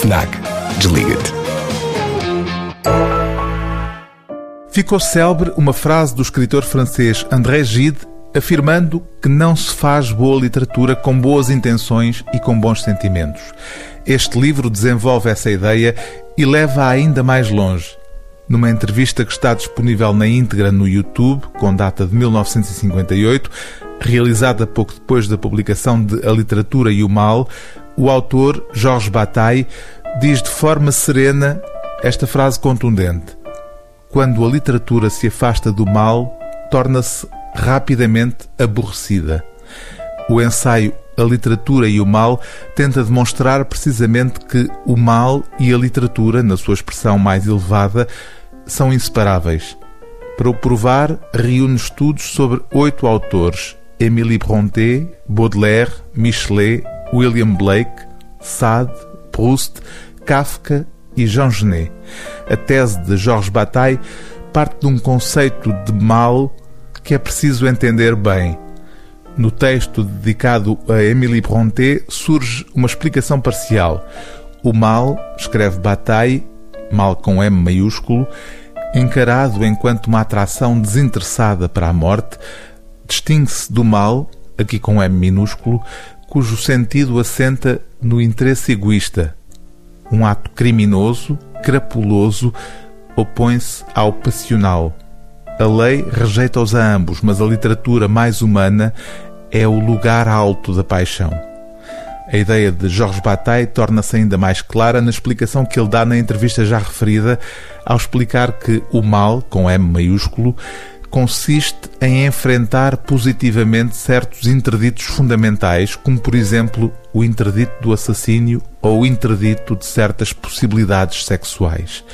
FNAC. Desliga-te. Ficou célebre uma frase do escritor francês André Gide afirmando que não se faz boa literatura com boas intenções e com bons sentimentos. Este livro desenvolve essa ideia e leva-a ainda mais longe. Numa entrevista que está disponível na íntegra no YouTube, com data de 1958, realizada pouco depois da publicação de A Literatura e o Mal, o autor, Jorge Bataille, diz de forma serena esta frase contundente: Quando a literatura se afasta do mal, torna-se rapidamente aborrecida. O ensaio A Literatura e o Mal tenta demonstrar precisamente que o mal e a literatura, na sua expressão mais elevada, são inseparáveis. Para o provar, reúne estudos sobre oito autores: Émilie Brontë, Baudelaire, Michelet, William Blake, Sade, Proust, Kafka e Jean Genet. A tese de Georges Bataille parte de um conceito de mal que é preciso entender bem. No texto dedicado a Émilie Brontë surge uma explicação parcial. O mal, escreve Bataille, mal com M maiúsculo, encarado enquanto uma atração desinteressada para a morte, distingue-se do mal, aqui com M minúsculo, cujo sentido assenta no interesse egoísta. Um ato criminoso, crapuloso, opõe-se ao passional. A lei rejeita-os a ambos, mas a literatura mais humana é o lugar alto da paixão. A ideia de Jorge Bataille torna-se ainda mais clara na explicação que ele dá na entrevista já referida, ao explicar que o mal, com M maiúsculo, consiste em enfrentar positivamente certos interditos fundamentais, como por exemplo o interdito do assassínio ou o interdito de certas possibilidades sexuais.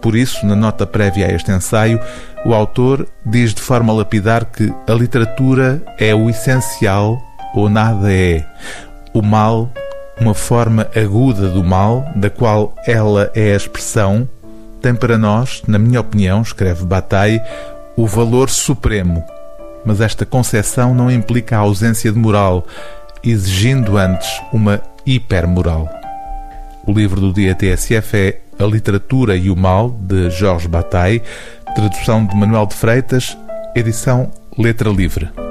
Por isso, na nota prévia a este ensaio, o autor diz de forma lapidar que a literatura é o essencial ou nada é. O mal, uma forma aguda do mal, da qual ela é a expressão, tem para nós, na minha opinião, escreve Bataille, o valor supremo. Mas esta concepção não implica a ausência de moral, exigindo antes uma hipermoral. O livro do dia TSF é A Literatura e o Mal, de Jorge Bataille, tradução de Manuel de Freitas, edição Letra Livre.